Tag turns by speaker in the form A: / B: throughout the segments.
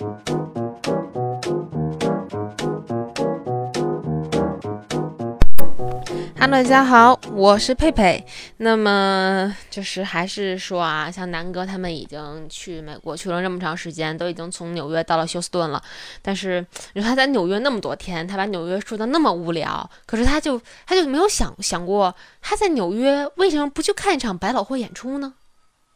A: Hello，大家好，我是佩佩。那么就是还是说啊，像南哥他们已经去美国去了这么长时间，都已经从纽约到了休斯顿了。但是你说他在纽约那么多天，他把纽约说的那么无聊，可是他就他就没有想想过他在纽约为什么不去看一场百老汇演出呢？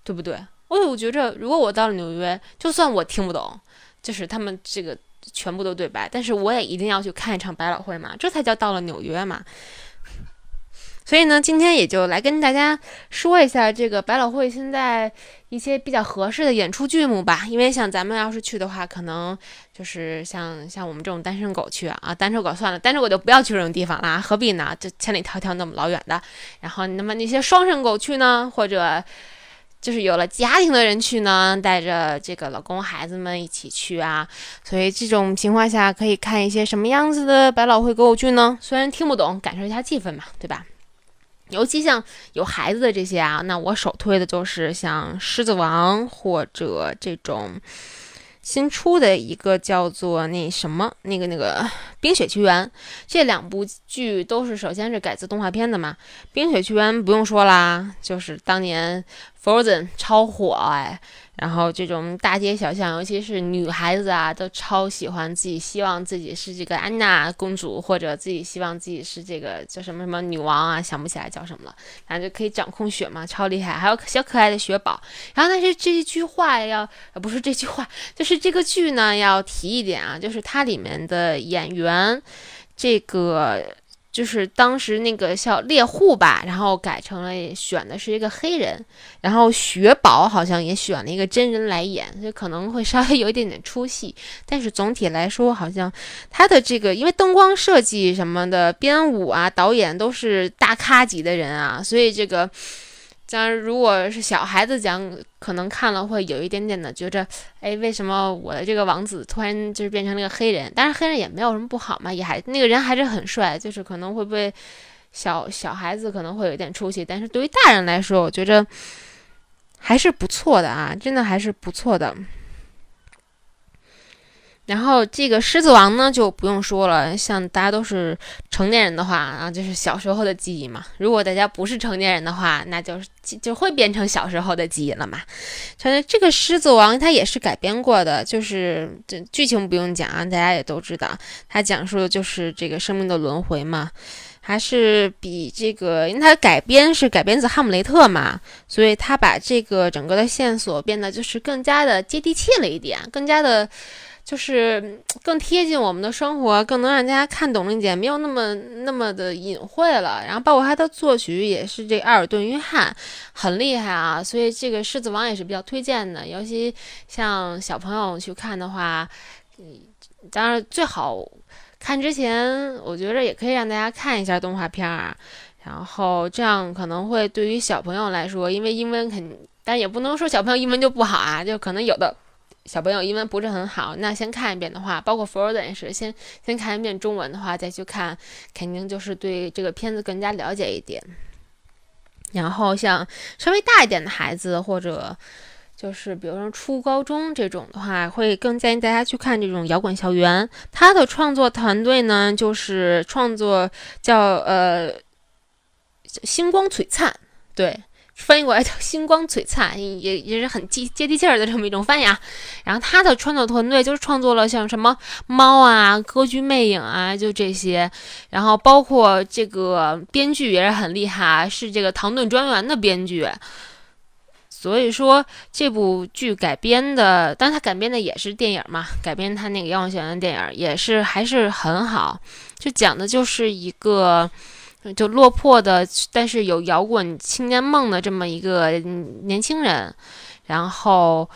A: 对不对？我我觉着，如果我到了纽约，就算我听不懂，就是他们这个全部都对白，但是我也一定要去看一场百老汇嘛，这才叫到了纽约嘛。所以呢，今天也就来跟大家说一下这个百老汇现在一些比较合适的演出剧目吧。因为像咱们要是去的话，可能就是像像我们这种单身狗去啊，单身狗算了，单身狗就不要去这种地方啦，何必呢？这千里迢迢那么老远的。然后，那么那些双身狗去呢，或者就是有了家庭的人去呢，带着这个老公孩子们一起去啊。所以这种情况下，可以看一些什么样子的百老汇歌舞剧呢？虽然听不懂，感受一下气氛嘛，对吧？尤其像有孩子的这些啊，那我首推的就是像《狮子王》或者这种新出的一个叫做那什么那个那个《冰雪奇缘》，这两部剧都是首先是改自动画片的嘛，《冰雪奇缘》不用说啦，就是当年 Frozen 超火哎。然后这种大街小巷，尤其是女孩子啊，都超喜欢自己，希望自己是这个安娜公主，或者自己希望自己是这个叫什么什么女王啊，想不起来叫什么了，反正就可以掌控雪嘛，超厉害。还有小可爱的雪宝。然后但是这一句话要，不是这句话，就是这个剧呢要提一点啊，就是它里面的演员，这个。就是当时那个叫猎户吧，然后改成了选的是一个黑人，然后雪宝好像也选了一个真人来演，就可能会稍微有一点点出戏，但是总体来说，好像他的这个因为灯光设计什么的，编舞啊，导演都是大咖级的人啊，所以这个。当然如果是小孩子讲，可能看了会有一点点的觉着，哎，为什么我的这个王子突然就是变成了个黑人？但是黑人也没有什么不好嘛，也还那个人还是很帅，就是可能会被小小孩子可能会有点出息，但是对于大人来说，我觉着还是不错的啊，真的还是不错的。然后这个狮子王呢就不用说了，像大家都是成年人的话啊，就是小时候的记忆嘛。如果大家不是成年人的话，那就是就会变成小时候的记忆了嘛。反正这个狮子王它也是改编过的，就是这剧情不用讲啊，大家也都知道，它讲述的就是这个生命的轮回嘛。还是比这个，因为它改编是改编自《哈姆雷特》嘛，所以它把这个整个的线索变得就是更加的接地气了一点，更加的。就是更贴近我们的生活，更能让大家看懂一点，没有那么那么的隐晦了。然后包括他的作曲也是这艾尔顿·约翰，很厉害啊。所以这个《狮子王》也是比较推荐的，尤其像小朋友去看的话，嗯，当然最好看之前，我觉着也可以让大家看一下动画片儿，然后这样可能会对于小朋友来说，因为英文肯，但也不能说小朋友英文就不好啊，就可能有的。小朋友英文不是很好，那先看一遍的话，包括 Frozen 也是，先先看一遍中文的话，再去看，肯定就是对这个片子更加了解一点。然后像稍微大一点的孩子，或者就是比如说初高中这种的话，会更建议大家去看这种摇滚校园。他的创作团队呢，就是创作叫呃星光璀璨，对。翻译过来叫“星光璀璨”，也也是很接接地气儿的这么一种翻译啊。然后他的创作团队就是创作了像什么猫啊、歌剧魅影啊，就这些。然后包括这个编剧也是很厉害，是这个《唐顿庄园》的编剧。所以说这部剧改编的，但他改编的也是电影嘛，改编他那个《妖王学院》的电影也是还是很好，就讲的就是一个。就落魄的，但是有摇滚青年梦的这么一个年轻人，然后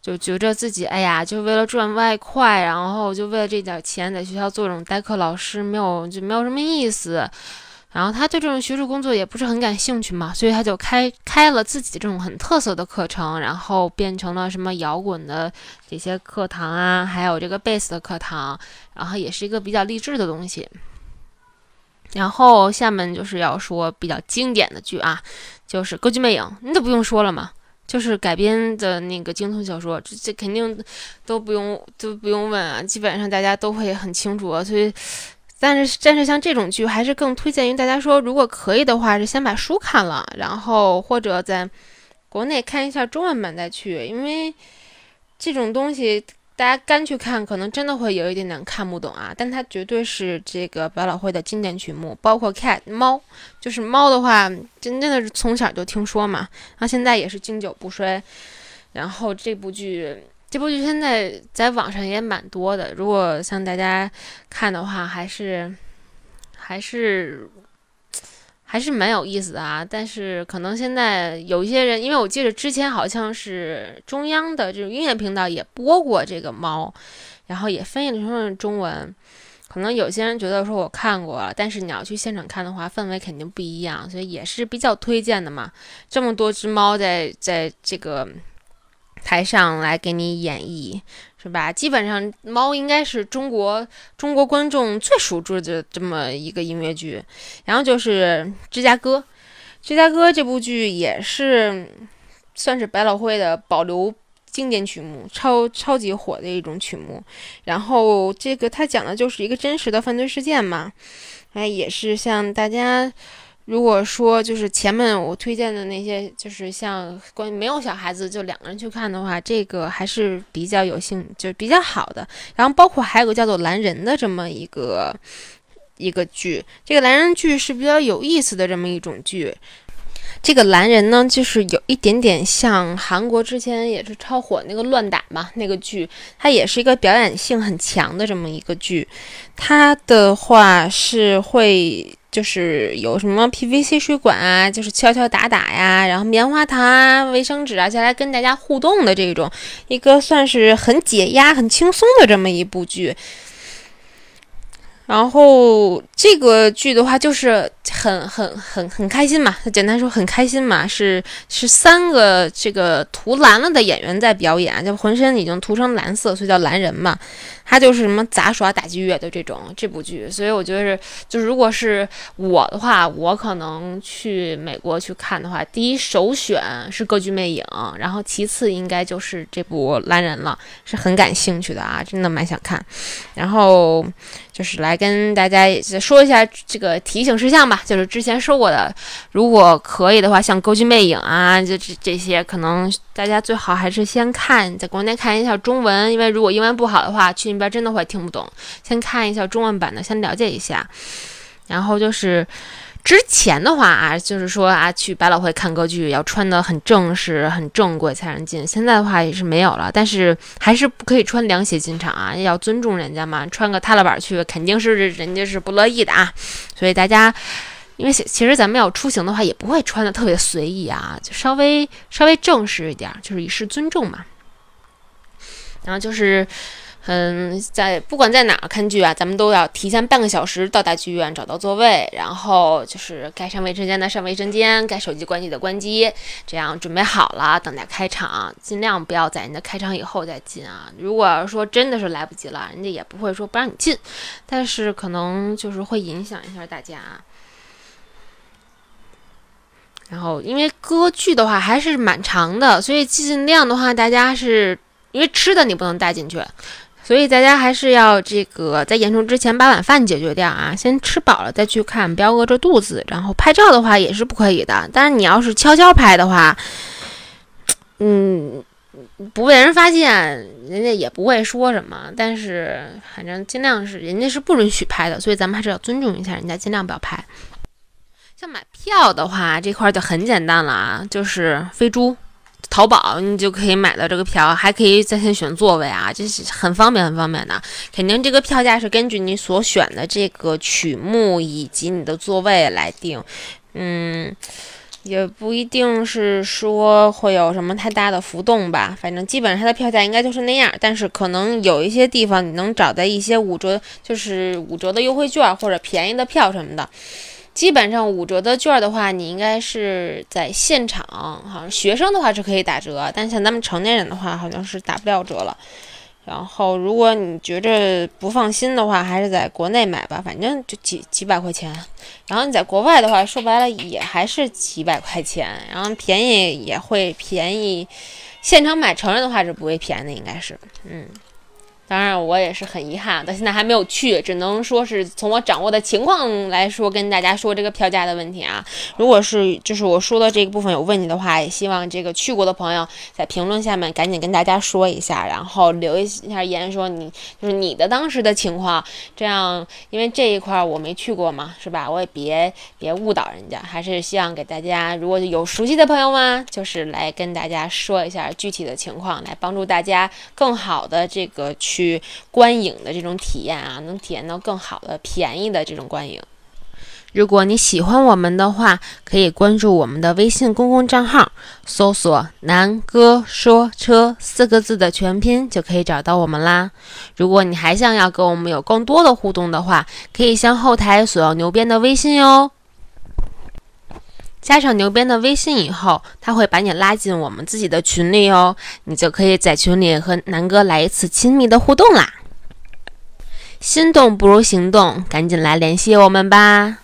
A: 就觉着自己，哎呀，就为了赚外快，然后就为了这点钱，在学校做这种代课老师，没有就没有什么意思。然后他对这种学术工作也不是很感兴趣嘛，所以他就开开了自己这种很特色的课程，然后变成了什么摇滚的这些课堂啊，还有这个贝斯的课堂，然后也是一个比较励志的东西。然后下面就是要说比较经典的剧啊，就是《歌剧魅影》，你都不用说了嘛，就是改编的那个惊悚小说，这这肯定都不用都不用问啊，基本上大家都会很清楚。所以，但是但是像这种剧，还是更推荐于大家说，如果可以的话，是先把书看了，然后或者在国内看一下中文版再去，因为这种东西。大家干去看，可能真的会有一点点看不懂啊，但它绝对是这个百老汇的经典曲目，包括 cat 猫，就是猫的话，真真的是从小就听说嘛，然后现在也是经久不衰。然后这部剧，这部剧现在在网上也蛮多的，如果像大家看的话，还是还是。还是蛮有意思的啊，但是可能现在有一些人，因为我记得之前好像是中央的这种音乐频道也播过这个猫，然后也翻译成中文。可能有些人觉得说我看过了，但是你要去现场看的话，氛围肯定不一样，所以也是比较推荐的嘛。这么多只猫在在这个台上来给你演绎。是吧？基本上猫应该是中国中国观众最熟知的这么一个音乐剧，然后就是《芝加哥》。《芝加哥》这部剧也是算是百老汇的保留经典曲目，超超级火的一种曲目。然后这个它讲的就是一个真实的犯罪事件嘛，哎，也是像大家。如果说就是前面我推荐的那些，就是像关于没有小孩子就两个人去看的话，这个还是比较有兴，就比较好的。然后包括还有个叫做《蓝人》的这么一个一个剧，这个《蓝人》剧是比较有意思的这么一种剧。这个《蓝人》呢，就是有一点点像韩国之前也是超火那个《乱打》嘛，那个剧，它也是一个表演性很强的这么一个剧。它的话是会。就是有什么 PVC 水管啊，就是敲敲打打呀，然后棉花糖啊、卫生纸啊，就来跟大家互动的这种，一个算是很解压、很轻松的这么一部剧。然后这个剧的话，就是很很很很开心嘛，简单说很开心嘛，是是三个这个涂蓝了的演员在表演，就浑身已经涂成蓝色，所以叫蓝人嘛。他就是什么杂耍打击乐的这种这部剧，所以我觉得是，就是如果是我的话，我可能去美国去看的话，第一首选是《歌剧魅影》，然后其次应该就是这部《蓝人》了，是很感兴趣的啊，真的蛮想看。然后就是来跟大家说一下这个提醒事项吧，就是之前说过的，如果可以的话，像《歌剧魅影》啊，这这这些，可能大家最好还是先看，在国内看一下中文，因为如果英文不好的话，去。那边真的会听不懂，先看一下中文版的，先了解一下。然后就是之前的话啊，就是说啊，去百老汇看歌剧要穿的很正式、很正规才能进。现在的话也是没有了，但是还是不可以穿凉鞋进场啊，要尊重人家嘛。穿个踏拉板去，肯定是人家是不乐意的啊。所以大家，因为其实咱们要出行的话，也不会穿的特别随意啊，就稍微稍微正式一点，就是以示尊重嘛。然后就是。嗯，在不管在哪儿看剧啊，咱们都要提前半个小时到达剧院，找到座位，然后就是该上卫生间的上卫生间，该手机关机的关机，这样准备好了，等待开场，尽量不要在人家开场以后再进啊。如果要是说真的是来不及了，人家也不会说不让你进，但是可能就是会影响一下大家。然后因为歌剧的话还是蛮长的，所以尽量的话，大家是因为吃的你不能带进去。所以大家还是要这个在演出之前把晚饭解决掉啊，先吃饱了再去看，不要饿着肚子。然后拍照的话也是不可以的，但是你要是悄悄拍的话，嗯，不被人发现，人家也不会说什么。但是反正尽量是人家是不允许拍的，所以咱们还是要尊重一下人家，尽量不要拍。像买票的话，这块就很简单了啊，就是飞猪。淘宝你就可以买到这个票，还可以在线选座位啊，这是很方便很方便的。肯定这个票价是根据你所选的这个曲目以及你的座位来定，嗯，也不一定是说会有什么太大的浮动吧。反正基本上它的票价应该就是那样，但是可能有一些地方你能找到一些五折，就是五折的优惠券或者便宜的票什么的。基本上五折的券的话，你应该是在现场，好像学生的话是可以打折，但像咱们成年人的话，好像是打不了折了。然后，如果你觉着不放心的话，还是在国内买吧，反正就几几百块钱。然后你在国外的话，说白了也还是几百块钱，然后便宜也会便宜。现场买成人的话是不会便宜的，应该是，嗯。当然，我也是很遗憾，到现在还没有去，只能说是从我掌握的情况来说，跟大家说这个票价的问题啊。如果是就是我说的这个部分有问题的话，也希望这个去过的朋友在评论下面赶紧跟大家说一下，然后留一下言，说你就是你的当时的情况，这样因为这一块我没去过嘛，是吧？我也别别误导人家，还是希望给大家，如果有熟悉的朋友们，就是来跟大家说一下具体的情况，来帮助大家更好的这个去。去观影的这种体验啊，能体验到更好的、便宜的这种观影。如果你喜欢我们的话，可以关注我们的微信公共账号，搜索“南哥说车”四个字的全拼，就可以找到我们啦。如果你还想要跟我们有更多的互动的话，可以向后台索要牛鞭的微信哟。加上牛鞭的微信以后，他会把你拉进我们自己的群里哦，你就可以在群里和南哥来一次亲密的互动啦。心动不如行动，赶紧来联系我们吧。